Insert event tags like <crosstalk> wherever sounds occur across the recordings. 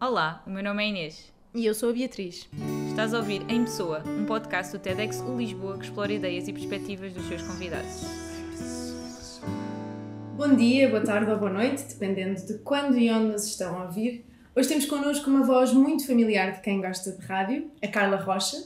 Olá, o meu nome é Inês. E eu sou a Beatriz. Estás a ouvir Em Pessoa, um podcast do TEDx U Lisboa que explora ideias e perspectivas dos seus convidados. Bom dia, boa tarde ou boa noite, dependendo de quando e onde nos estão a ouvir. Hoje temos connosco uma voz muito familiar de quem gosta de rádio, a Carla Rocha,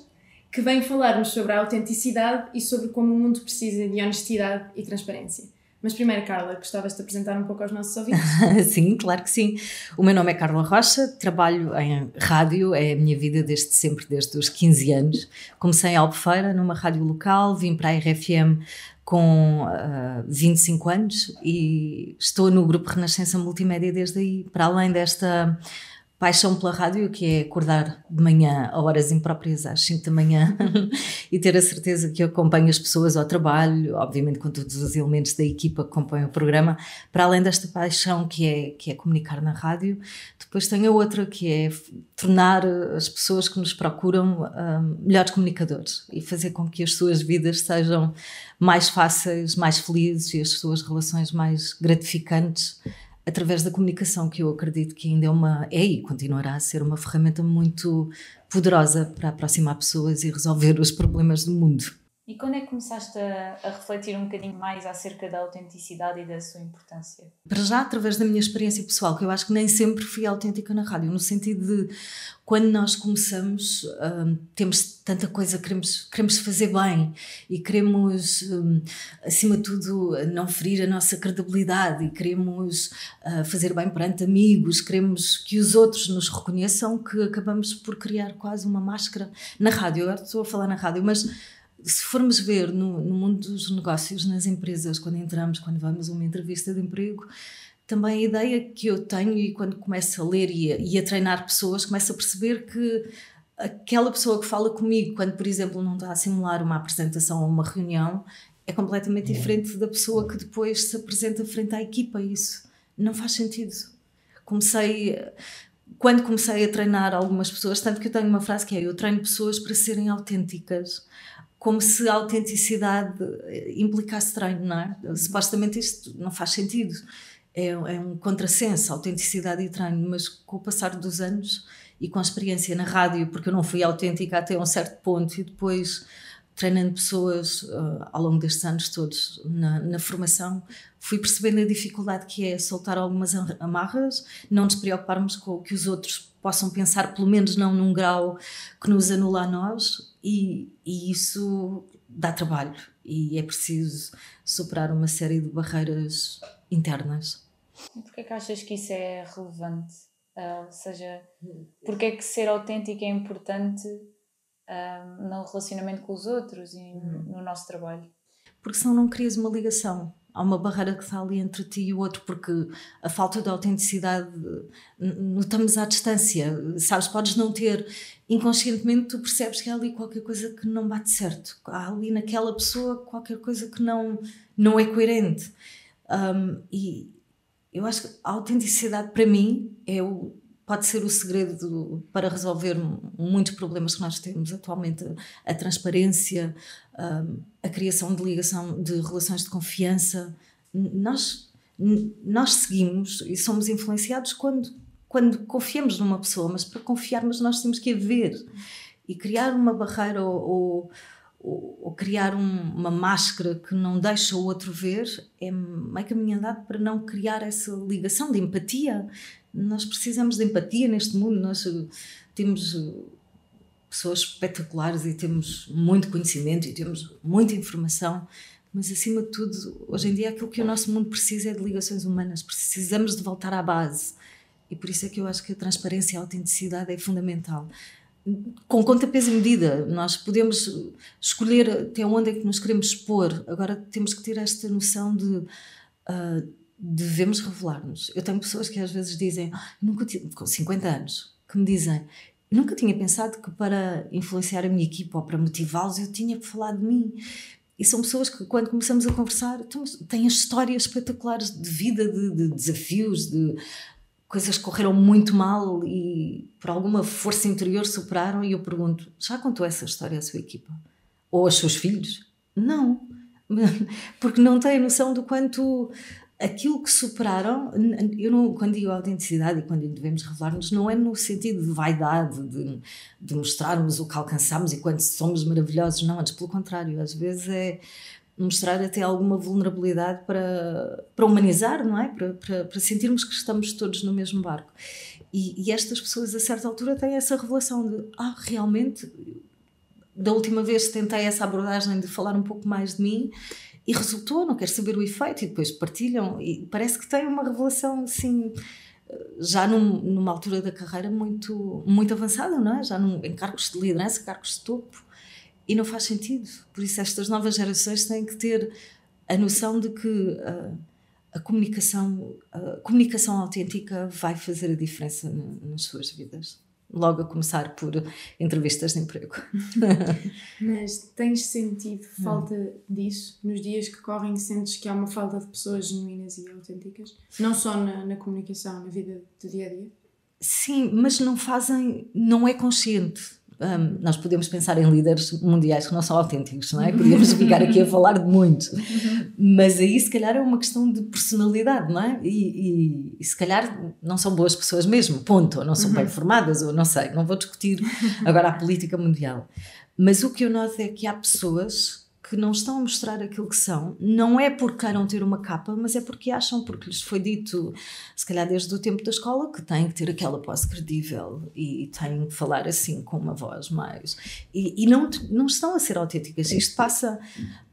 que vem falar-nos sobre a autenticidade e sobre como o mundo precisa de honestidade e transparência. Mas primeiro, Carla, gostavas de te apresentar um pouco aos nossos <laughs> ouvintes? sim, claro que sim. O meu nome é Carla Rocha, trabalho em rádio, é a minha vida desde sempre, desde os 15 anos. Comecei em Albufeira, numa rádio local, vim para a RFM com uh, 25 anos e estou no grupo Renascença Multimédia desde aí, para além desta paixão pela rádio, que é acordar de manhã a horas impróprias, às 5 da manhã, <laughs> e ter a certeza que eu acompanho as pessoas ao trabalho, obviamente com todos os elementos da equipa que compõem o programa, para além desta paixão que é, que é comunicar na rádio, depois tenho a outra que é tornar as pessoas que nos procuram uh, melhores comunicadores e fazer com que as suas vidas sejam mais fáceis, mais felizes e as suas relações mais gratificantes através da comunicação, que eu acredito que ainda é uma, é e continuará a ser uma ferramenta muito poderosa para aproximar pessoas e resolver os problemas do mundo. E quando é que começaste a, a, refletir um bocadinho mais acerca da autenticidade e da sua importância? Para já, através da minha experiência pessoal, que eu acho que nem sempre fui autêntica na rádio, no sentido de quando nós começamos, hum, temos tanta coisa, queremos, queremos fazer bem e queremos, hum, acima de tudo, não ferir a nossa credibilidade e queremos uh, fazer bem perante amigos, queremos que os outros nos reconheçam, que acabamos por criar quase uma máscara na rádio. Agora estou a falar na rádio, mas se formos ver no, no, mundo dos negócios, nas empresas, quando entramos, quando vamos a uma entrevista de emprego, também a ideia que eu tenho e quando começo a ler e a, e a treinar pessoas, começo a perceber que aquela pessoa que fala comigo, quando, por exemplo, não está a simular uma apresentação ou uma reunião, é completamente diferente da pessoa que depois se apresenta frente à equipa. Isso não faz sentido. Comecei, quando comecei a treinar algumas pessoas, tanto que eu tenho uma frase que é: Eu treino pessoas para serem autênticas como se a autenticidade implicasse treino, não é? Supostamente isto não faz sentido. É, é um contrassenso, autenticidade e treino, mas com o passar dos anos e com a experiência na rádio, porque eu não fui autêntica até um certo ponto e depois treinando pessoas uh, ao longo destes anos todos na, na, formação, fui percebendo a dificuldade que é soltar algumas amarras, não nos preocuparmos com o que os outros possam pensar, pelo menos não num grau que nos anula a nós, e, e isso dá trabalho e é preciso superar uma série de barreiras internas. Porquê é que achas que isso é relevante? Uh, ou seja, porquê é que ser autêntico é importante uh, no relacionamento com os outros e no nosso trabalho? Porque senão não crias uma ligação há uma barreira que está ali entre ti e o outro, porque a falta de autenticidade notamos à distância, sabes? Podes não ter, inconscientemente tu percebes que há ali qualquer coisa que não bate certo, há ali naquela pessoa qualquer coisa que não, não é coerente. Um, e eu acho que a autenticidade para mim é o, pode ser o segredo para resolver muitos problemas que nós temos atualmente a transparência a criação de ligação de relações de confiança. Nós nós seguimos e somos influenciados quando quando confiamos numa pessoa mas para confiarmos nós temos que a ver. E criar uma barreira ou, ou, ou criar um, uma máscara que não deixa o outro ver é meio caminho andado para não criar essa ligação de empatia nós precisamos de empatia neste mundo, nós eh, temos eh, pessoas espetaculares e temos muito conhecimento e temos muita informação, mas acima de tudo, hoje em dia aquilo que o nosso mundo precisa é de ligações humanas, precisamos de voltar à base. E por isso é que eu acho que a transparência e a autenticidade é fundamental. Com conta, peso e medida, nós podemos escolher até onde é que nos queremos expor, agora temos que ter esta noção de. Uh, devemos revelar-nos. Eu tenho pessoas que às vezes dizem, ah, nunca com 50 anos, que me dizem, nunca tinha pensado que para influenciar a minha equipa ou para motivá-los eu tinha que falar de mim. E são pessoas que, quando começamos a conversar, têm histórias espetaculares de vida, de, de desafios, de coisas que correram muito mal e por alguma força interior superaram. E eu pergunto: já contou essa história à sua equipa? Ou aos seus filhos? Não, <laughs> porque não têm noção do quanto aquilo que superaram, eu não, quando digo autenticidade e quando devemos revelar-nos, não é no sentido de vaidade, de, de mostrarmos o que alcançamos e quanto somos maravilhosos, não, antes pelo contrário, às vezes é mostrar até alguma vulnerabilidade para, para humanizar, não é? Para, para, para sentirmos que estamos todos no mesmo barco. E, e, estas pessoas, a certa altura, têm essa revelação de: ah, realmente, da última vez tentei essa abordagem de falar um pouco mais de mim e resultou, não quero saber o efeito, e depois partilham, e parece que têm uma revelação assim. Já num, numa altura da carreira muito, muito avançada, não é? Já num, em cargos de liderança, cargos de topo e não faz sentido. Por isso, estas novas gerações têm que ter a noção de que uh, a, comunicação, a comunicação autêntica vai fazer a diferença nas suas vidas. Logo a começar por entrevistas de emprego. <laughs> Mas tens sentido falta disso nos dias que correm? Sentes que há uma falta de pessoas genuínas e autênticas? Não só na, na comunicação, na vida do dia a dia? Sim, mas não fazem, não é consciente um, nós podemos pensar em líderes mundiais que não são autênticos, não é? Podíamos <laughs> ficar aqui a falar de muitos, mas aí se calhar é uma questão de personalidade, não é? E, e, e se calhar não são boas pessoas mesmo, ponto, ou não são bem formadas, ou não sei, não vou discutir agora a <laughs> política mundial. Mas o que eu noto é que há pessoas que não estão a mostrar aquilo que são, não é porque queiram ter uma capa, mas é porque acham, porque lhes foi dito, se calhar desde o tempo da escola, que têm que ter aquela posse credível e, têm que falar assim, com uma voz mais. E, e, não, não estão a ser autênticas. Isto passa,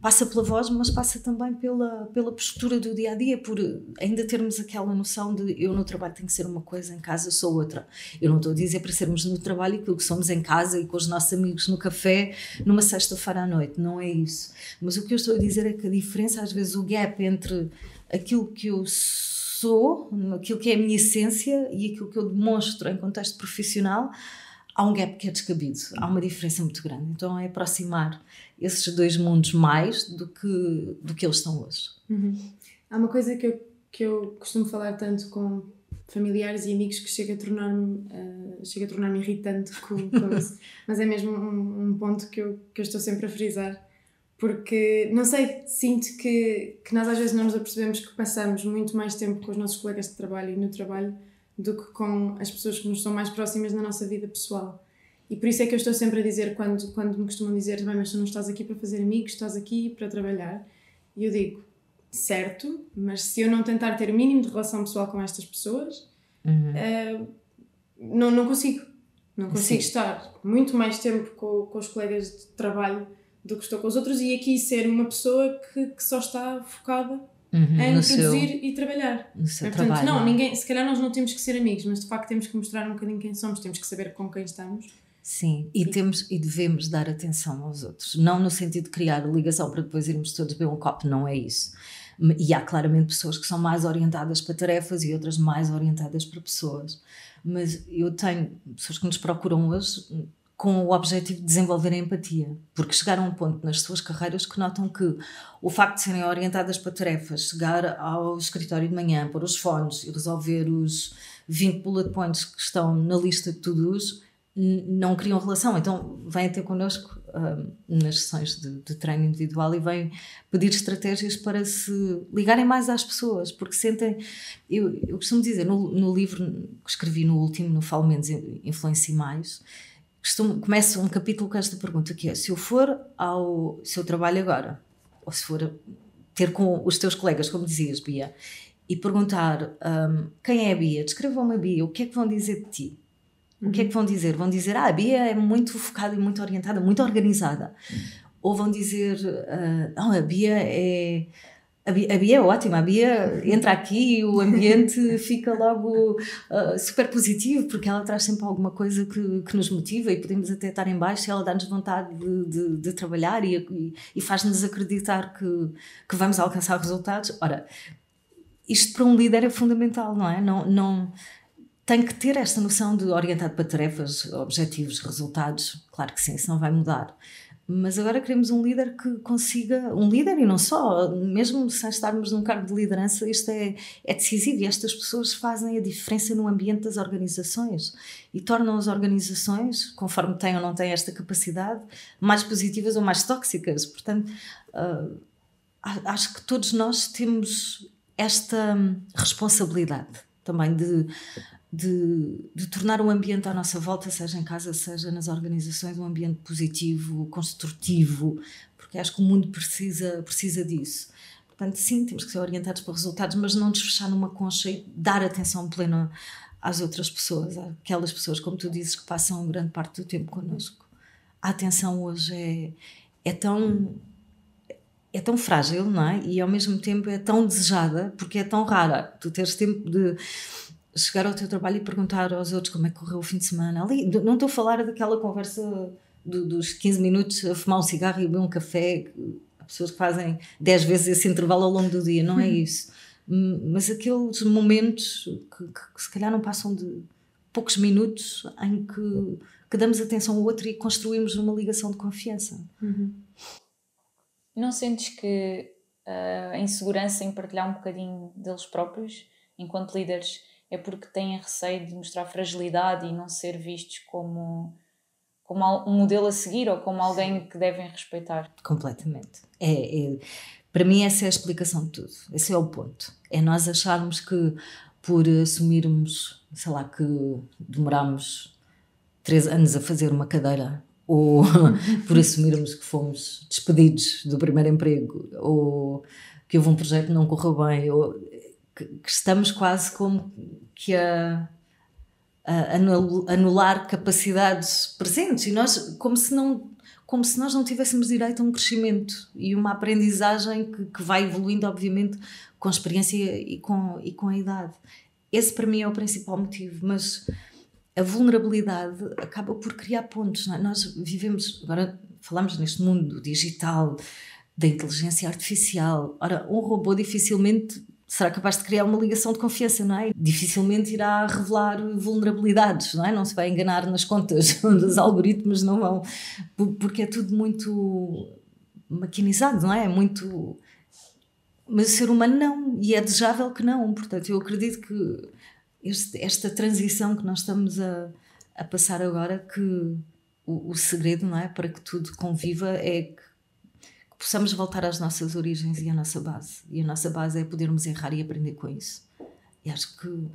passa pela voz, mas passa também pela, pela postura do dia a dia, por ainda termos aquela noção de eu no trabalho tenho que ser uma coisa, em casa sou outra. Eu não estou a dizer para sermos no trabalho aquilo que somos em casa e com os nossos amigos no café numa sexta-feira à noite. Não é isso mas o que eu estou a dizer é que a diferença, às vezes, o gap entre aquilo que eu sou, aquilo que é a minha essência e aquilo que eu demonstro em contexto profissional, há um gap que é descabido, há uma diferença muito grande. Então é aproximar esses dois mundos mais do que, do que eles estão hoje. Uhum. Há uma coisa que eu, que eu costumo falar tanto com familiares e amigos que chega a tornar-me uh, chega a tornar-me irritante com, com isso, <laughs> mas é mesmo um, um ponto que eu, que eu estou sempre a frisar porque, não sei, sinto que, que nós às vezes não nos apercebemos que passamos muito mais tempo com os nossos colegas de trabalho e no trabalho do que com as pessoas que nos são mais próximas na nossa vida pessoal. E por isso é que eu estou sempre a dizer, quando, quando me costumam dizer, bem, mas tu não estás aqui para fazer amigos, estás aqui para trabalhar. E eu digo, certo, mas se eu não tentar ter o mínimo de relação pessoal com estas pessoas, uhum. uh, não, não consigo. Não consigo Sim. estar muito mais tempo com, com os colegas de trabalho do que estou com os outros e aqui ser uma pessoa que, que só está focada uhum, em produzir seu, e trabalhar. No seu é, portanto, trabalho, não, ninguém, se calhar nós não temos que ser amigos, mas de facto temos que mostrar um bocadinho quem somos, temos que saber com quem estamos. Sim, e, e temos e devemos dar atenção aos outros, não no sentido de criar ligação para depois irmos todos beber um copo, não é isso. E há claramente pessoas que são mais orientadas para tarefas e outras mais orientadas para pessoas. Mas eu tenho pessoas que nos procuram hoje com o objetivo de desenvolver a empatia, porque chegaram a um ponto nas suas carreiras que notam que o facto de serem orientadas para tarefas, chegar ao escritório de manhã, pôr os fones e resolver os 20 bullet points que estão na lista de to-dos, não criam relação. Então vêm ter connosco uh, nas sessões de, de, treino individual e vêm pedir estratégias para se ligarem mais às pessoas, porque sentem. Eu, eu costumo dizer, no, no livro que escrevi no último, no Falo Menos, Influencie Mais costumo, começo um capítulo com esta pergunta que é, se eu for ao seu trabalho agora, ou se for ter com os teus colegas, como dizias, Bia, e perguntar um, quem é a Bia, descrevam-me a Bia, o que é que vão dizer de ti? O que é que vão dizer? Vão dizer, ah, a Bia é muito focada e muito orientada, muito organizada. Ou vão dizer, uh, não, a Bia é a Bia, é ótima, a Bia entra aqui e o ambiente <laughs> fica logo uh, super positivo porque ela traz sempre alguma coisa que, que nos motiva e podemos até estar em baixo e ela dá-nos vontade de, de, de trabalhar e, e, faz-nos acreditar que, que vamos alcançar resultados. Ora, isto para um líder é fundamental, não é? Não, não, tem que ter esta noção de orientado para tarefas, objetivos, resultados. Claro que sim, isso não vai mudar mas agora queremos um líder que consiga, um líder e não só, mesmo sem estarmos num cargo de liderança, isto é, é decisivo e estas pessoas fazem a diferença no ambiente das organizações e tornam as organizações, conforme têm ou não têm esta capacidade, mais positivas ou mais tóxicas. Portanto, uh, acho que todos nós temos esta hum, responsabilidade também de, de, de, tornar o ambiente à nossa volta, seja em casa, seja nas organizações, um ambiente positivo, construtivo, porque acho que o mundo precisa, precisa disso. Portanto, sim, temos que ser orientados para resultados, mas não nos fechar numa concha e dar atenção plena às outras pessoas, aquelas pessoas, como tu dizes, que passam grande parte do tempo connosco. A atenção hoje é, é tão é tão frágil, não é? E ao mesmo tempo é tão desejada, porque é tão rara. Tu teres tempo de chegar ao teu trabalho e perguntar aos outros como é que correu o fim de semana. Ali, não estou a falar daquela conversa do, dos 15 minutos a fumar um cigarro e beber um café. Há pessoas que fazem 10 vezes esse intervalo ao longo do dia, não é uhum. isso. Mas aqueles momentos que, que, que se calhar não passam de poucos minutos em que, que damos atenção ao outro e construímos uma ligação de confiança. Uhum. Não sentes que uh, a insegurança em partilhar um bocadinho deles próprios, enquanto líderes, é porque têm receio de mostrar fragilidade e não ser vistos como, como um modelo a seguir ou como alguém que devem respeitar? Completamente. É, é, para mim, essa é a explicação de tudo. Esse é o ponto. É nós acharmos que por assumirmos, sei lá, que demoramos três anos a fazer uma cadeira <laughs> ou por assumirmos que fomos despedidos do primeiro emprego, ou que houve um projeto que não correu bem, ou que, que estamos quase como que a, a, anular capacidades presentes e nós como se não como se nós não tivéssemos direito a um crescimento e uma aprendizagem que, que vai evoluindo obviamente com a experiência e com, e com a idade esse para mim é o principal motivo mas a vulnerabilidade acaba por criar pontos. É? Nós vivemos, agora falamos neste mundo digital, da inteligência artificial. Ora, um robô dificilmente será capaz de criar uma ligação de confiança, não é? Dificilmente irá revelar vulnerabilidades, não é? Não se vai enganar nas contas, <laughs> os algoritmos não vão, porque é tudo muito maquinizado, não é? Muito. Mas o ser humano não, e é desejável que não. Portanto, eu acredito que este, esta transição que nós estamos a, a passar agora, que o, o, segredo não é, para que tudo conviva é que, possamos voltar às nossas origens e à nossa base. E a nossa base é podermos errar e aprender com isso. E acho que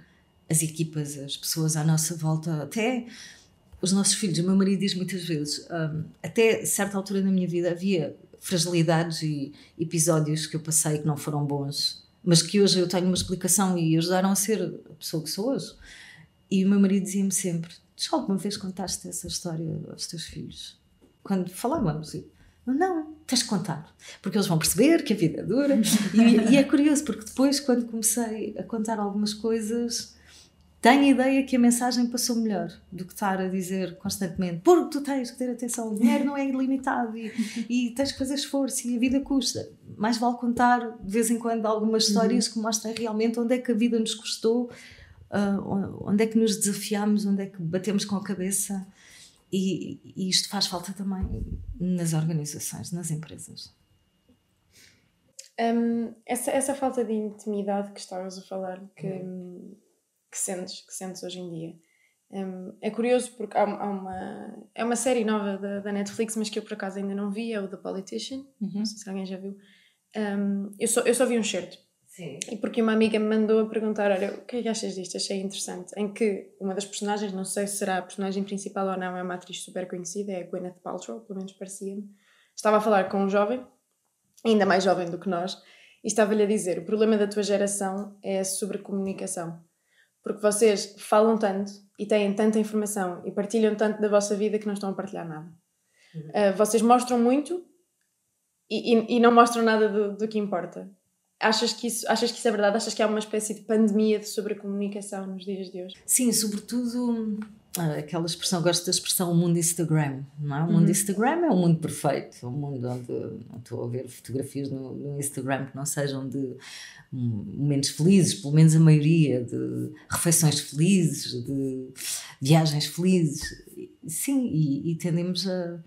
as equipas, as pessoas à nossa volta, até os nossos filhos, o meu marido diz muitas vezes, um, até certa altura da minha vida havia fragilidades e episódios que eu passei que não foram bons mas que hoje eu tenho uma explicação e ajudaram a ser a pessoa que sou hoje. E o meu marido dizia-me sempre: Já alguma vez contaste essa história aos teus filhos? Quando falávamos, não, tens de contar, porque eles vão perceber que a vida é dura. e, e, é curioso, porque depois, quando comecei a contar algumas coisas, tenho a ideia que a mensagem passou melhor do que estar a dizer constantemente porque tu tens que ter atenção, o dinheiro não é ilimitado e, e tens que fazer esforço e a vida custa. Mais vale contar de vez em quando algumas histórias que mostrem realmente onde é que a vida nos custou, uh, onde é que nos desafiamos, onde é que batemos com a cabeça. E, e isto faz falta também nas organizações, nas empresas. Um, essa, essa falta de intimidade que estavas a falar, que. Uhum que sentes, que sentes hoje em dia. Um, é curioso porque há, há, uma, é uma série nova da, da, Netflix, mas que eu por acaso ainda não vi, é o The Politician. Uhum. Não sei se alguém já viu. Um, eu, só, eu só vi um certo. Sim. E porque uma amiga me mandou a perguntar: Olha, o que é que achas disto? Achei interessante. Em que uma das personagens, não sei se será a personagem principal ou não, é uma atriz super conhecida, é a Gwyneth Paltrow, pelo menos parecia-me. Estava a falar com um jovem, ainda mais jovem do que nós, e estava-lhe a dizer: O problema da tua geração é a sobrecomunicação porque vocês falam tanto e têm tanta informação e partilham tanto da vossa vida que não estão a partilhar nada. Uhum. Uh, vocês mostram muito e, e, e não mostram nada do, do, que importa. Achas que, isso, achas que isso é verdade? Achas que há uma espécie de pandemia de sobrecomunicação nos dias de hoje? Sim, sobretudo ah, aquela expressão, gosto da expressão o mundo Instagram, não é? O mundo uhum. Instagram é um mundo perfeito, um mundo onde não estou a ver fotografias no, no Instagram que não sejam de momentos felizes, pelo menos a maioria, de refeições felizes, de viagens felizes. Sim, e, e tendemos a,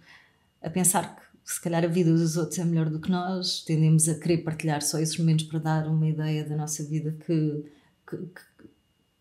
a pensar que se calhar a vida dos outros é melhor do que nós, tendemos a querer partilhar só esses momentos para dar uma ideia da nossa vida que, que,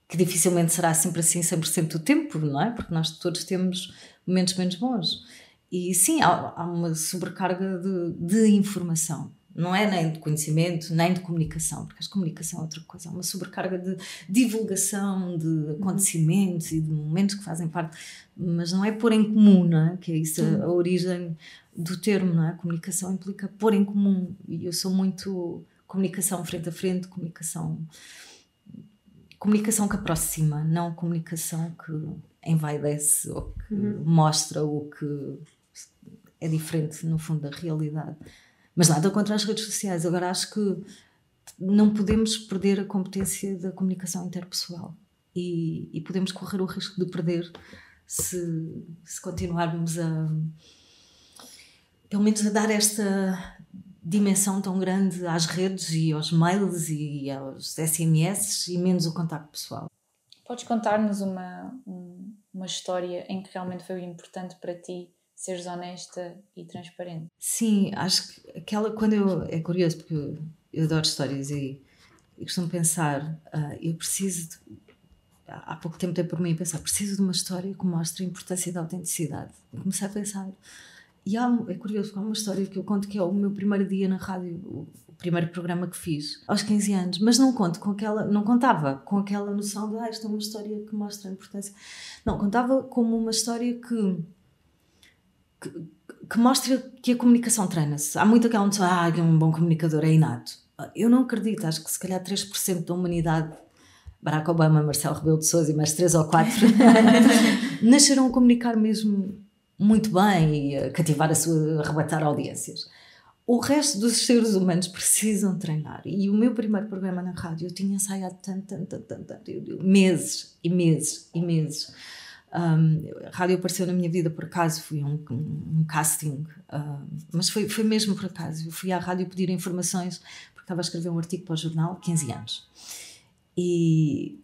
que dificilmente será sempre assim 100% do tempo, não é? Porque nós todos temos momentos menos bons. E sim, há, há uma sobrecarga de, de informação Não é nem de conhecimento, nem de comunicação, porque a comunicação é outra coisa, é uma sobrecarga de divulgação de acontecimentos uhum. e de momentos que fazem parte, mas não é pôr em comum, não é? Que é isso a, a origem do termo, não é? A comunicação implica pôr em comum, e eu sou muito comunicação frente a frente, comunicação comunicação que aproxima, não comunicação que envaidece ou que uhum. mostra o que é diferente no fundo da realidade. Mas nada contra as redes sociais. Agora acho que não podemos perder a competência da comunicação interpessoal e, e podemos correr o risco de perder se, se continuarmos a pelo menos a dar esta dimensão tão grande às redes e aos mails e aos SMS e menos o contacto pessoal. Podes contar-nos uma, uma história em que realmente foi importante para ti seres honesta e transparente? Sim, acho que aquela, quando eu. É curioso porque eu, eu adoro histórias e, e costumo pensar, uh, eu preciso. De, há pouco tempo tempo por mim pensar, preciso de uma história que mostre a importância da autenticidade. Comecei a pensar e há, é curioso, há uma história que eu conto que é o meu primeiro dia na rádio, o primeiro programa que fiz, aos 15 anos, mas não conto com aquela, não contava com aquela noção de, ah, isto é uma história que mostra a importância. Não, contava como uma história que, que, que mostra que a comunicação treina-se. Há muito aquela noção, ah, que um bom comunicador é inato. Eu não acredito, acho que se calhar 3% da humanidade Barack Obama, Marcelo Rebelo de Sousa e mais 3 ou 4 <laughs> nasceram a comunicar mesmo muito bem e a cativar a sua, arrebatar audiências. O resto dos seres humanos precisam treinar. E o meu primeiro programa na rádio eu tinha ensaiado tanto, tanto, tanto, tanto, meses e meses e meses. Um, a rádio apareceu na minha vida por acaso, fui um, um, casting, mas foi, foi mesmo por acaso. Eu fui à rádio pedir informações porque estava a escrever um artigo para o jornal, 15 anos. E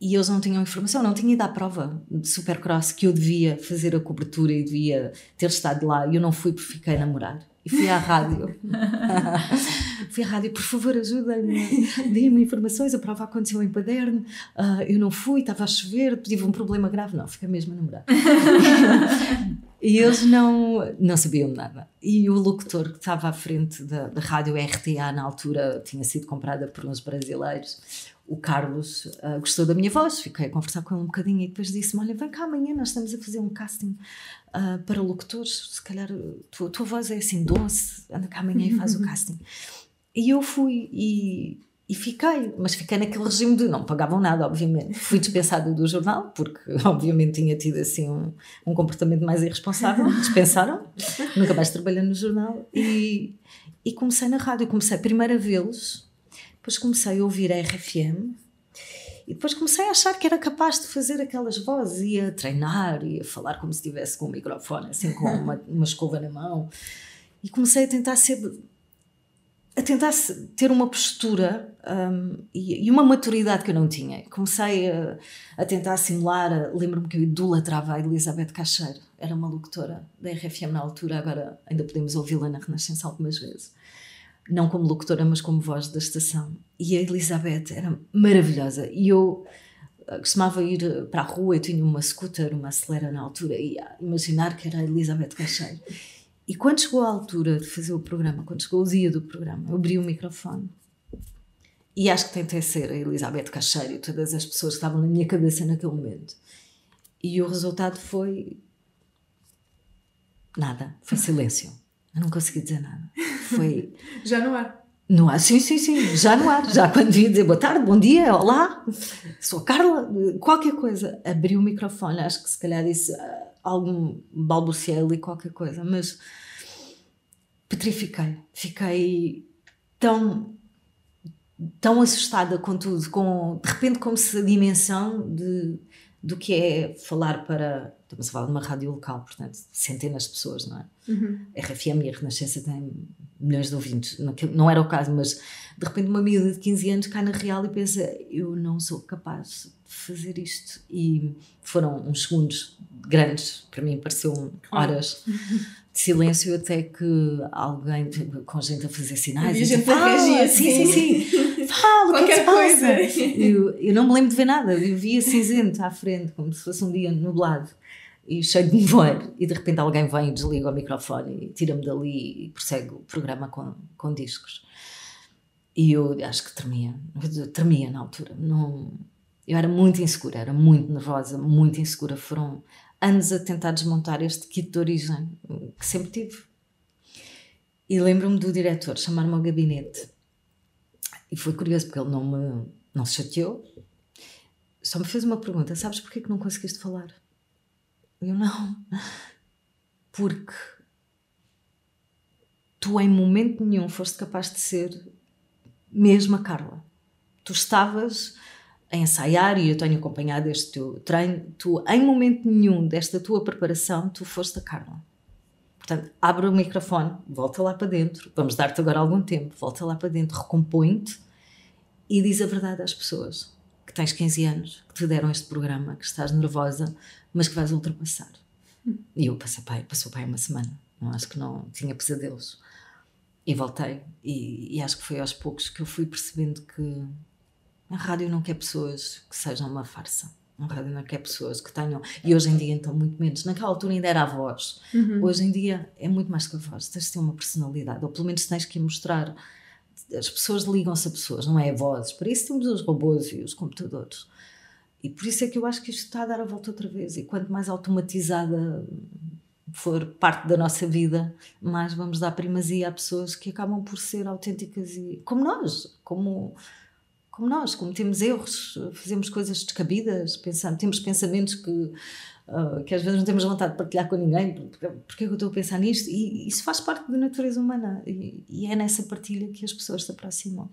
e eles não tinham informação, não tinha ido à prova de Supercross que eu devia fazer a cobertura e devia ter estado lá e eu não fui porque fiquei a namorar. E fui à rádio. <laughs> fui à rádio, por favor, ajudem-me, deem-me informações. A prova aconteceu em Paderno, uh, eu não fui, estava a chover, tive um problema grave. Não, fiquei mesmo a namorar. <laughs> e eles não, não sabiam nada. E o locutor que estava à frente da, da rádio RTA, na altura, tinha sido comprada por uns brasileiros o Carlos uh, gostou da minha voz, fiquei a conversar com ele um bocadinho e depois disse-me: Olha, vem cá amanhã, nós estamos a fazer um casting uh, para locutores. Se calhar tua, tua voz é assim doce, anda cá amanhã e faz o <laughs> casting. E eu fui e, e fiquei, mas fiquei naquele regime de não pagavam nada, obviamente. Fui dispensada do jornal, porque <laughs> obviamente tinha tido assim um, um comportamento mais irresponsável. <laughs> Dispensaram, nunca mais trabalhei no jornal e, e comecei na rádio. Comecei primeiro a vê-los depois comecei a ouvir a RFM e depois comecei a achar que era capaz de fazer aquelas vozes, ia treinar, ia falar como se estivesse com um microfone, assim com uma, <laughs> uma escova na mão. E comecei a tentar ser a tentar ter uma postura um, e, e, uma maturidade que eu não tinha. Comecei a, a tentar simular. Lembro-me que eu idolatrava a Elizabeth Cacheiro, era uma locutora da RFM na altura, agora ainda podemos ouvi-la na Renascença algumas vezes não como locutora, mas como voz da estação. E a Elizabeth era maravilhosa. E eu eh, costumava ir eh, para a rua, eu tinha uma scooter, uma acelera na altura, e imaginar que era a Elizabeth Cacheiro. E quando chegou a altura de fazer o programa, quando chegou o dia do programa, eu abri o microfone. E acho que tentei ser a Elizabeth Cacheiro e todas as pessoas que estavam na minha cabeça naquele momento. E o resultado foi. nada. Foi silêncio. Não consegui dizer nada. Foi. <laughs> já no ar. No ar, sim, sim, sim, já no ar. Já quando devia dizer boa tarde, bom dia, olá, sou a Carla, qualquer coisa. Abri o microfone, acho que se calhar disse uh, algum balbuciei ali, qualquer coisa, mas petrifiquei. Fiquei tão tão assustada com tudo, com de repente como se a dimensão de do que é falar para. Estamos a falar de uma rádio local, portanto, centenas de pessoas, não é? Uhum. RFM e a Renascença têm milhões de ouvintes, não, era o caso, mas de repente uma miúda de 15 anos cai na real e pensa: eu não sou capaz de fazer isto. E foram uns segundos grandes, para mim, pareceu horas de silêncio até que alguém, com gente a fazer sinais, e a gente a reagir, sim, sim, sim fala, qualquer que é que coisa. Eu, eu não me lembro de ver nada, eu via cinzento à frente, como se fosse um dia nublado. e cheio de nevoeiro, e de repente alguém vem e desliga o microfone e tira-me dali e prossegue o programa com, com discos. E eu acho que tremia, tremia na altura. Não, eu era muito insegura, era muito nervosa, muito insegura. Foram anos a tentar desmontar este kit de origem que sempre tive. E lembro-me do diretor chamar-me ao gabinete. E foi curioso porque ele não me não se chateou, só me fez uma pergunta: Sabes porquê que não conseguiste falar? Eu não. Porque tu, em momento nenhum, foste capaz de ser mesmo a Carla. Tu estavas a ensaiar e eu tenho acompanhado este teu treino. Tu, em momento nenhum desta tua preparação, tu foste a Carla. Portanto, abre o microfone, volta lá para dentro. Vamos dar-te agora algum tempo. Volta lá para dentro, recompõe-te e diz a verdade às pessoas que tens 15 anos, que te deram este programa, que estás nervosa, mas que vais ultrapassar. E eu passei pai, passou pai uma semana, não acho que não tinha pesadelos. E voltei, e, e, acho que foi aos poucos que eu fui percebendo que a rádio não quer pessoas que sejam uma farsa. A rádio não quer pessoas que tenham. E hoje em dia, então, muito menos. Naquela altura ainda era a voz. Uhum. Hoje em dia é muito mais que a voz. Tens de ter uma personalidade, ou pelo menos tens que mostrar as pessoas ligam-se a pessoas, não é a vozes. Para isso temos os robôs e os computadores. E por isso é que eu acho que isto está a dar a volta outra vez. E quanto mais automatizada for parte da nossa vida, mais vamos dar primazia a pessoas que acabam por ser autênticas e como nós, como como nós, cometemos erros, fazemos coisas descabidas, pensando, temos pensamentos que uh, que às vezes não temos vontade de partilhar com ninguém, porque, porque é que eu estou a pensar nisto? E isso faz parte da natureza humana e, e é nessa partilha que as pessoas se aproximam.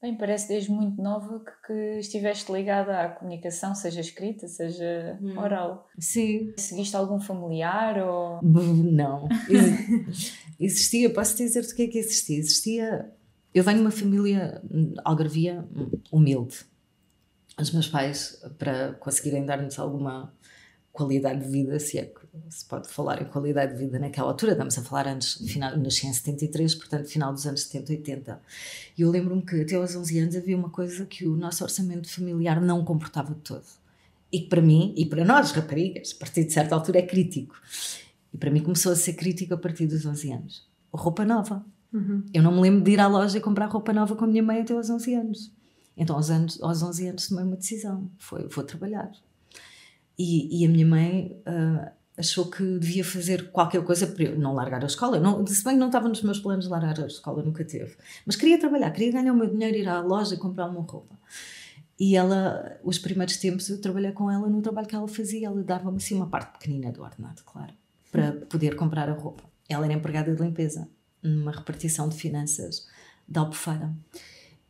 Bem, parece desde muito nova que, que, estiveste ligada à comunicação, seja escrita, seja hum. oral. Sim. Seguiste algum familiar ou... Não. <laughs> Existia, posso dizer-te o que é que existia? Existia... Eu venho de uma família algarvia hum, humilde os meus pais, para conseguirem dar-nos alguma qualidade de vida, se é que se pode falar em qualidade de vida naquela altura, estamos a falar antes, final, nasci em 73, portanto, final dos anos 70, 80. E eu lembro-me que até aos 11 anos havia uma coisa que o nosso orçamento familiar não comportava de todo. E que para mim, e para nós, raparigas, a partir de certa altura é crítico. E para mim começou a ser crítico a partir dos 11 anos. Roupa nova. Uhum. Eu não me lembro de ir à loja comprar roupa nova com a minha mãe até aos 11 anos. Então, aos, anos, aos 11 anos, tomei uma decisão: foi, vou trabalhar. E, e a minha mãe uh, achou que devia fazer qualquer coisa para eu não largar a escola. Não, se bem que não estava nos meus planos largar a escola, nunca teve. Mas queria trabalhar, queria ganhar o meu dinheiro, ir à loja comprar uma roupa. E ela, os primeiros tempos, eu trabalhei com ela no trabalho que ela fazia. Ela dava-me assim uma parte pequenina do ordenado, claro, para poder comprar a roupa. Ela era empregada de limpeza, numa repartição de finanças da Albufeira.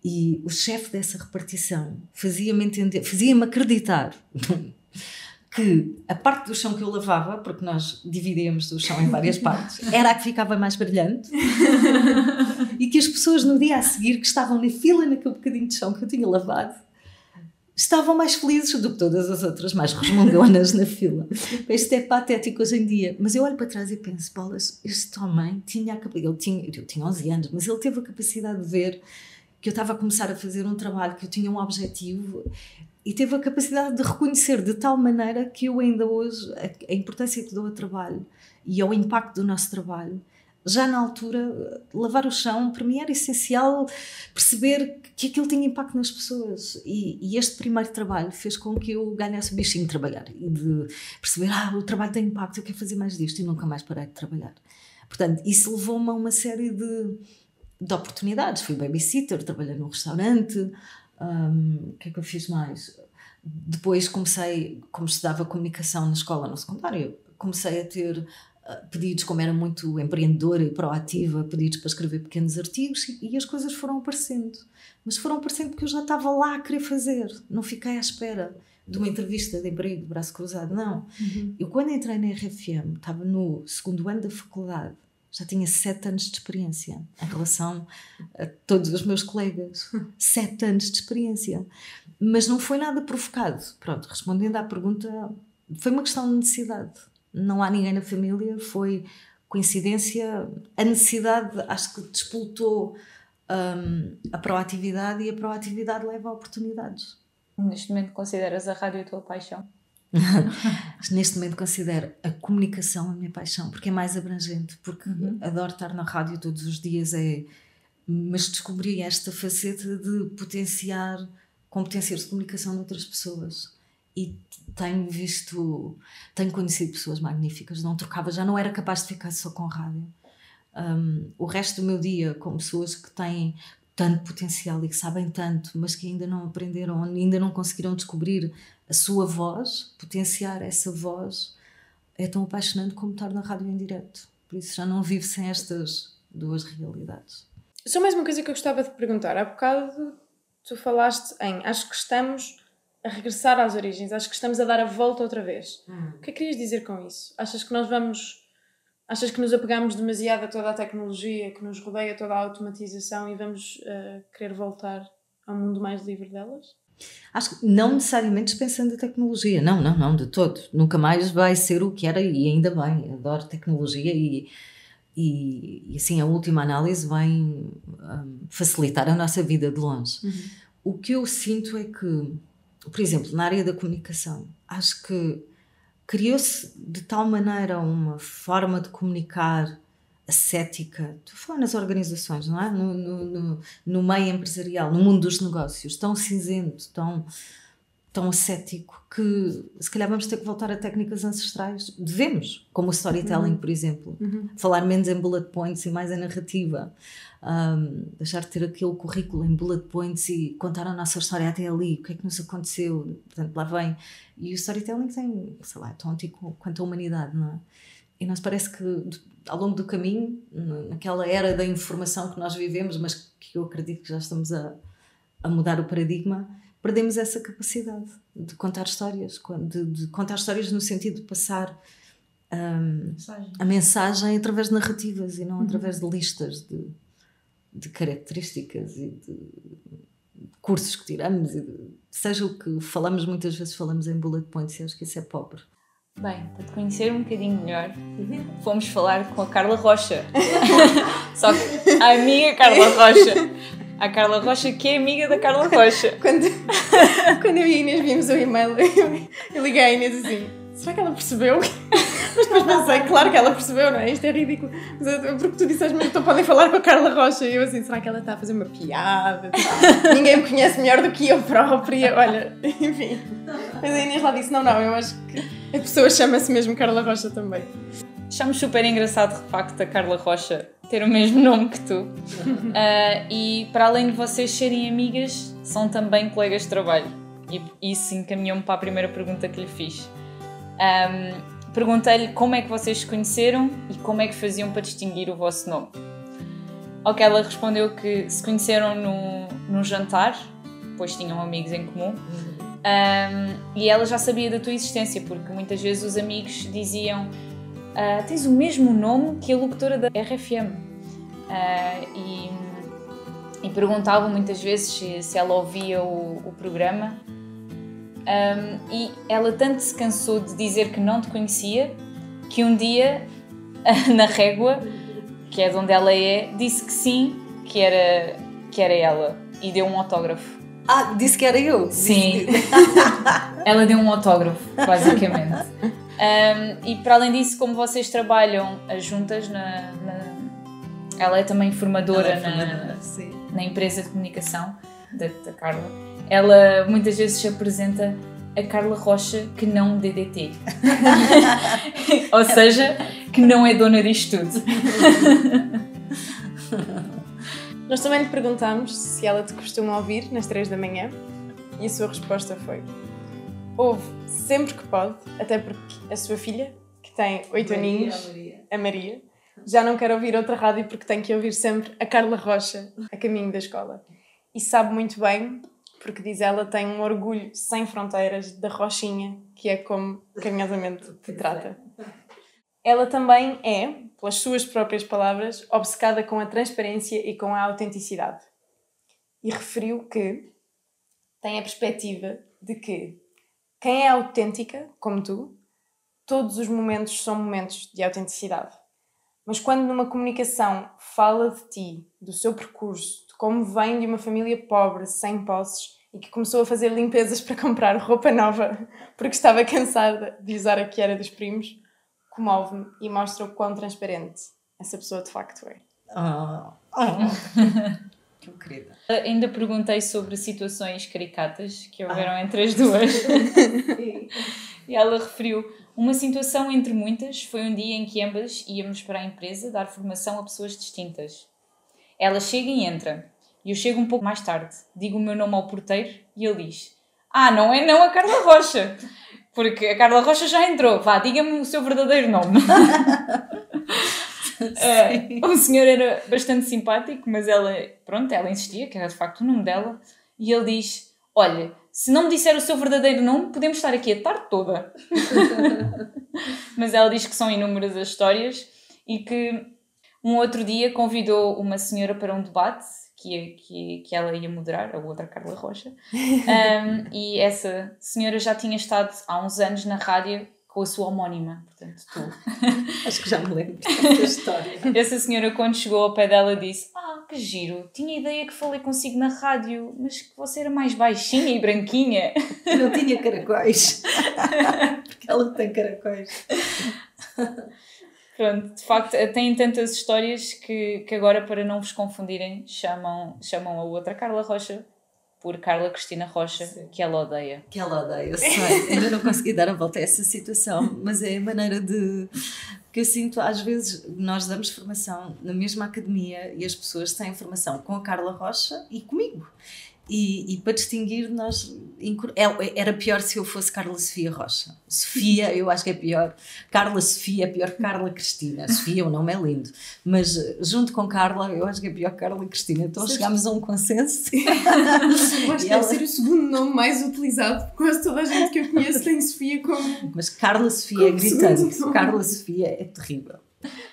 E o chefe dessa repartição fazia-me entender, fazia-me acreditar <laughs> que a parte do chão que eu lavava, porque nós dividíamos o chão em várias <laughs> partes, era a que ficava mais brilhante <laughs> e que as pessoas no dia a seguir que estavam na fila naquele bocadinho de chão que eu tinha lavado estavam mais felizes do que todas as outras, mais resmungonas na fila. Isto é patético hoje em dia. Mas eu olho para trás e penso, bolas, este homem tinha a ele tinha, eu tinha 11 anos, mas ele teve a capacidade de ver que eu estava a começar a fazer um trabalho, que eu tinha um objetivo e teve a capacidade de reconhecer de tal maneira que eu ainda hoje, a, a importância que dou ao trabalho e ao impacto do nosso trabalho, já na altura, lavar o chão, para mim era essencial perceber que aquilo tinha impacto nas pessoas. E, e, este primeiro trabalho fez com que eu ganhasse o bichinho de trabalhar e de perceber: ah, o trabalho tem impacto, eu quero fazer mais disto e nunca mais parei de trabalhar. Portanto, isso levou-me a uma série de de oportunidades. Fui babysitter, trabalhei num restaurante. Um, o que é que eu fiz mais? Depois comecei, como estudava comunicação na escola, no secundário, comecei a ter pedidos, como era muito empreendedora e proativa, pedidos para escrever pequenos artigos e, e, as coisas foram aparecendo. Mas foram aparecendo porque eu já estava lá a querer fazer, não fiquei à espera de uma entrevista de emprego de braço cruzado, não. Uhum. Eu, quando entrei na RFM, estava no segundo ano da faculdade já tinha sete anos de experiência em relação a todos os meus colegas. <laughs> Sete anos de experiência. Mas não foi nada provocado. Pronto, respondendo à pergunta, foi uma questão de necessidade. Não há ninguém na família, foi coincidência. A necessidade, acho que despoltou um, a proatividade e a proatividade leva a oportunidades. Neste momento, consideras a rádio a tua paixão? <laughs> Neste momento considero a comunicação a minha paixão, porque é mais abrangente, porque uhum. adoro estar na rádio todos os dias, é, mas descobri esta faceta de potenciar competências de comunicação noutras pessoas. E tenho visto, tenho conhecido pessoas magníficas, não trocava, já não era capaz de ficar só com rádio. Um, o resto do meu dia com pessoas que têm tanto potencial e que sabem tanto, mas que ainda não aprenderam, ainda não conseguiram descobrir a sua voz, potenciar essa voz, é tão apaixonante como estar na rádio em direto. Por isso já não vivo sem estas duas realidades. Só mais uma coisa que eu gostava de perguntar. Há bocado tu falaste em acho que estamos a regressar às origens, acho que estamos a dar a volta outra vez. Hum. O que é que querias dizer com isso? Achas que nós vamos. Achas que nos apegamos demasiado a toda a tecnologia que nos rodeia, toda a automatização e vamos uh, querer voltar a um mundo mais livre delas? Acho que não necessariamente dispensando a tecnologia, não, não, não, de todo. Nunca mais vai ser o que era e ainda bem, adoro tecnologia e, e, e assim a última análise vem um, facilitar a nossa vida de longe. Uhum. O que eu sinto é que, por exemplo, na área da comunicação, acho que criou-se de tal maneira uma forma de comunicar ascética, estou a falar nas organizações, não é? No, no, no, no, meio empresarial, no mundo dos negócios, tão cinzento, tão, tão ascético, que se calhar vamos ter que voltar a técnicas ancestrais. Devemos, como o storytelling, uhum. por exemplo. Uhum. Falar menos em bullet points e mais em narrativa. Um, deixar de ter aquele currículo em bullet points e contar a nossa história até ali, o que é que nos aconteceu, portanto, lá vem. E o storytelling tem, sei lá, é tão antigo quanto a humanidade, não é? E nos parece que ao longo do caminho, naquela era da informação que nós vivemos, mas que eu acredito que já estamos a, a mudar o paradigma, perdemos essa capacidade de contar histórias, de, de contar histórias no sentido de passar um, mensagem. a mensagem através de narrativas e não uhum. através de listas de, de características e de cursos que tiramos, seja o que falamos, muitas vezes falamos em bullet points e acho que isso é pobre. Bem, para te conhecer um bocadinho melhor, fomos falar com a Carla Rocha. <laughs> Só que a amiga Carla Rocha. A Carla Rocha, que é amiga da Carla Rocha. <laughs> Quando, quando eu e a Inês vimos o e-mail, eu, <laughs> eu liguei à Inês assim: será que ela percebeu? <laughs> Mas depois pensei, claro que ela percebeu, não é? Isto é ridículo. Porque tu disseste-me, então podem falar com a Carla Rocha. E eu assim, será que ela está a fazer uma piada? Ninguém me conhece melhor do que eu própria. Olha, enfim. Mas a Inês lá disse, não, não, eu acho que a pessoa chama-se mesmo Carla Rocha também. Achamos super engraçado, de facto, a Carla Rocha ter o mesmo <laughs> nome que tu. Uh, e para além de vocês serem amigas, são também colegas de trabalho. E isso encaminhou-me para a primeira pergunta que lhe fiz. Um, Perguntei-lhe como é que vocês se conheceram e como é que faziam para distinguir o vosso nome. Ao que ela respondeu que se conheceram num, num jantar, pois tinham amigos em comum, um, e ela já sabia da tua existência, porque muitas vezes os amigos diziam: ah, Tens o mesmo nome que a locutora da RFM. Uh, ah, e, e, perguntavam muitas vezes se, se ela ouvia o, o programa um, e ela tanto se cansou de dizer que não te conhecia que um dia, <laughs> na régua, que é de onde ela é, disse que sim, que era, que era ela e deu um autógrafo. Ah, disse que era eu? Sim. <laughs> ela deu um autógrafo, basicamente. <laughs> Um, e para além disso, como vocês trabalham juntas na, na ela é também formadora, é formadora na, na, empresa de comunicação da, da Carla ela muitas vezes se apresenta a Carla Rocha que não DDT. <laughs> Ou seja, que não é dona disto tudo. <laughs> Nós também lhe perguntámos se ela te costuma ouvir nas 3 da manhã e a sua resposta foi: ouve sempre que pode, até porque a sua filha, que tem 8 aninhos, a Maria. a Maria, já não quer ouvir outra rádio porque tem que ouvir sempre a Carla Rocha a caminho da escola. E sabe muito bem porque diz ela tem um orgulho sem fronteiras da Rochinha, que é como carinhosamente <laughs> te trata. Ela também é, pelas suas próprias palavras, obcecada com a transparência e com a autenticidade. E referiu que tem a perspectiva de que quem é autêntica, como tu, todos os momentos são momentos de autenticidade. Mas quando numa comunicação fala de ti, do seu percurso, de como vem de uma família pobre, sem posses, e que começou a fazer limpezas para comprar roupa nova porque estava cansada de usar a que era dos primos, comove-me e mostra o quão transparente essa pessoa de facto é. Oh, oh. <laughs> que querida. Ainda perguntei sobre situações caricatas que houveram ah. entre as duas. <laughs> e ela referiu: uma situação entre muitas foi um dia em que ambas íamos para a empresa dar formação a pessoas distintas. Ela chega e entra. E eu chego um pouco mais tarde. Digo o meu nome ao porteiro e ele diz: Ah, não é não a Carla Rocha. Porque a Carla Rocha já entrou. Vá, diga-me o seu verdadeiro nome. <laughs> <laughs> uh, o senhor era bastante simpático, mas ela, pronto, ela insistia que era de facto o nome dela. E ele diz: Olha, se não me disser o seu verdadeiro nome, podemos estar aqui a tarde toda. <laughs> mas ela diz que são inúmeras as histórias e que um outro dia convidou uma senhora para um debate que, que, que ela ia moderar, a outra Carla Rocha, <laughs> um, e essa senhora já tinha estado há uns anos na rádio com a sua homónima, portanto, tu. <laughs> Acho que já me lembro <laughs> dessa história. Essa senhora, quando chegou ao pé dela, disse: Ah, que giro, tinha ideia que falei consigo na rádio, mas que você era mais baixinha e branquinha. Não tinha caracóis. <laughs> Porque ela tem caracóis. Pronto, de facto, têm tantas histórias que, que agora, para não vos confundirem, chamam, chamam a outra Carla Rocha por Carla Cristina Rocha, Sim. que ela odeia. Que ela odeia, eu sei. Ainda não consegui dar a volta a essa situação, mas é a maneira de. que eu sinto, às vezes, nós damos formação na mesma academia e as pessoas têm formação com a Carla Rocha e comigo. E, e, para distinguir, nós. É, era pior se eu fosse Carla Sofia Rocha. Sofia, eu acho que é pior. Carla Sofia é pior que Carla Cristina. Sofia, o nome é lindo. Mas junto com Carla, eu acho que é pior que Carla Cristina. Então chegámos a um consenso. <laughs> eu acho que ela... deve ser o segundo nome mais utilizado. Quase toda a gente que eu conheço tem Sofia como. Mas Carla Sofia é gritante. Carla Sofia é terrível.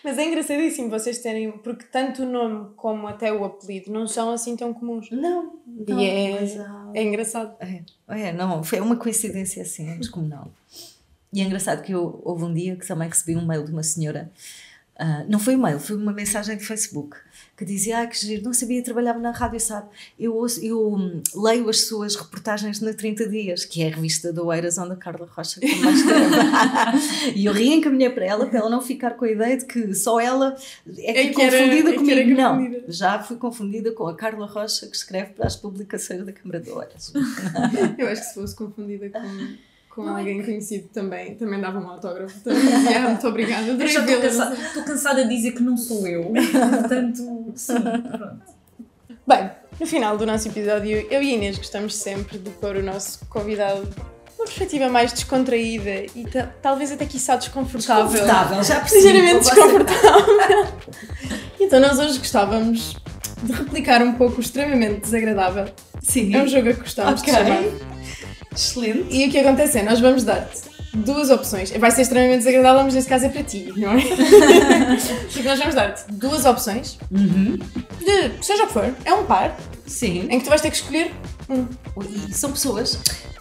Mas é engraçadíssimo vocês terem, porque tanto o nome como até o apelido não são assim tão comuns. Não. não e é, é engraçado. É, é, não, foi uma coincidência assim, descomunal. E é engraçado que eu, houve um dia que também recebi um mail de uma senhora, uh, não foi um mail, foi uma mensagem de Facebook, que dizia ah, que giro, não sabia, trabalhava na rádio, sabe? Eu, ouço, eu hum, leio as suas reportagens na 30 Dias, que é a revista da Oeiras, onde a Carla Rocha escreve. <laughs> e eu reencaminhei para ela, para ela não ficar com a ideia de que só ela é, que é, que confundida era, comigo. É que não, já fui confundida com a Carla Rocha, que escreve para as publicações da Câmara de Oeiras. eu acho que se fosse confundida com com não alguém é conhecido também, também dava um autógrafo. Também dizia, ah, muito obrigada. Eu já estou cansada, estou cansada de dizer que não sou eu. <laughs> Portanto, sim, pronto. Bem, no final do nosso episódio, eu e Inês gostamos sempre de pôr o nosso convidado uma perspectiva mais descontraída e talvez até quiçá desconfortável. Desconfortável, já percebi. Ligeiramente desconfortável. <laughs> então nós hoje gostávamos de replicar um pouco o extremamente desagradável. Sim. É um jogo que gostávamos okay. de chamar Excelente. E o que acontece é, nós vamos dar-te duas opções. Vai ser extremamente desagradável, mas neste caso é para ti, não é? <laughs> Porque nós vamos dar-te duas opções. Uhum. De, seja o que for, é um par. Sim. Em que tu vais ter que escolher um. E são pessoas?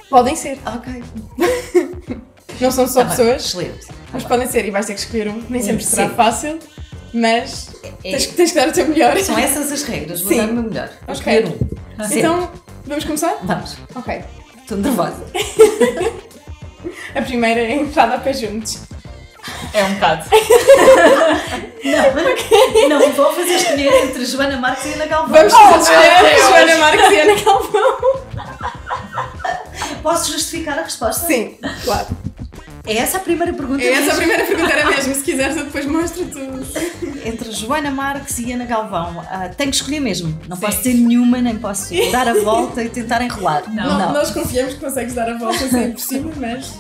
Podem ser. Ok. <laughs> não são só tá pessoas. Excelente. Tá mas bem. podem ser e vais ter que escolher um. Nem sempre será Sim. fácil. Mas é, tens, tens, que dar o teu melhor. São essas as regras, vou Sim. dar o meu melhor. Vou okay. escolher um. Então, vamos começar? Vamos. Ok. Estou nervosa. <laughs> a primeira é entrada a pé juntos. É um bocado. não, não, vou fazer escolher entre Joana Marques e Ana Galvão. Vamos oh, escolher Joana Marques e Ana Galvão. Posso justificar a resposta? Sim, claro. É essa a primeira pergunta? É essa a primeira pergunta, era mesmo. Se quiseres, eu depois mostro tudo. Entre Joana Marques e Ana Galvão, uh, tenho que escolher mesmo. Não Sim. posso ter nenhuma, nem posso <laughs> dar a volta e tentar enrolar. Não, não. não. Nós confiamos que consegues dar a volta sempre por cima, mas.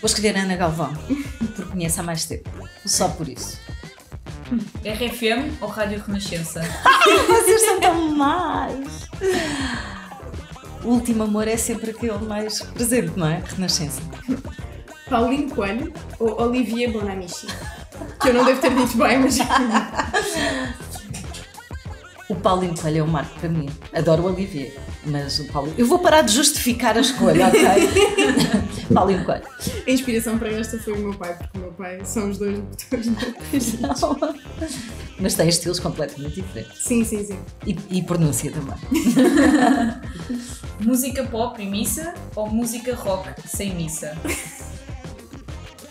Vou escolher Ana Galvão, porque conheço há mais tempo. Só por isso. RFM ou Rádio Renascença? <laughs> Vocês são tão más! O último amor é sempre aquele mais presente, não é? Renascença. Paulinho Coelho ou Olivier Bonamici? Que eu não devo ter dito bem, mas. o Paulinho Coelho é um marco para mim. Adoro o Olivier. Mas o Paulo. Eu vou parar de justificar a escolha, ok? <laughs> Paulinho Coelho. A inspiração para esta foi o meu pai, porque o meu pai são os dois locutores da Mas tem estilos completamente diferentes. Sim, sim, sim. E, e pronúncia também. <laughs> música pop e missa ou música rock sem missa?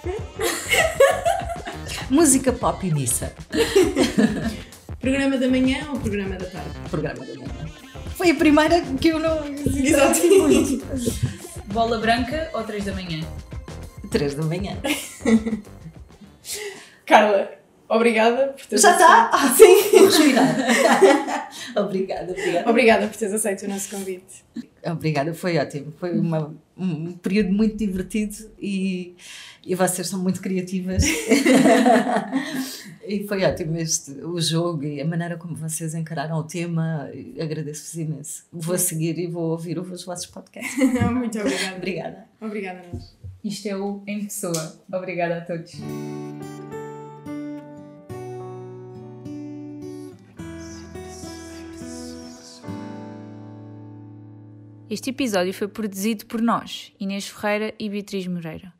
<laughs> música pop e missa. <laughs> programa da manhã ou programa da tarde? Programa da manhã. Foi a primeira que eu não. Exatamente. <laughs> Bola branca ou 3 da manhã? 3 da manhã. Carla, obrigada por teres Já está? Ah, sim. <laughs> Respirar. obrigada, obrigada. Obrigada por teres aceito o nosso convite. Obrigada, foi ótimo. Foi uma, um período muito divertido e, e vocês são muito criativas. <laughs> e foi ótimo este, o jogo e a maneira como vocês encararam o tema. Agradeço-vos imenso. Vou seguir e vou ouvir os vossos podcasts. <laughs> muito obrigada. obrigada. Obrigada a nós. Isto é o Em Pessoa. Obrigada a todos. Este episódio foi produzido por nós, Inês Ferreira e Beatriz Moreira.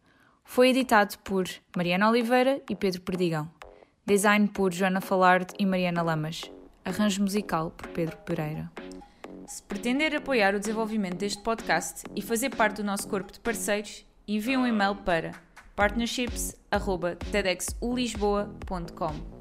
Foi editado por Mariana Oliveira e Pedro Perdigão. Design por Joana Falard e Mariana Lamas. Arranjo musical por Pedro Pereira. Se pretender apoiar o desenvolvimento deste podcast e fazer parte do nosso corpo de parceiros, envie um e-mail para partnerships.tedxulisboa.com.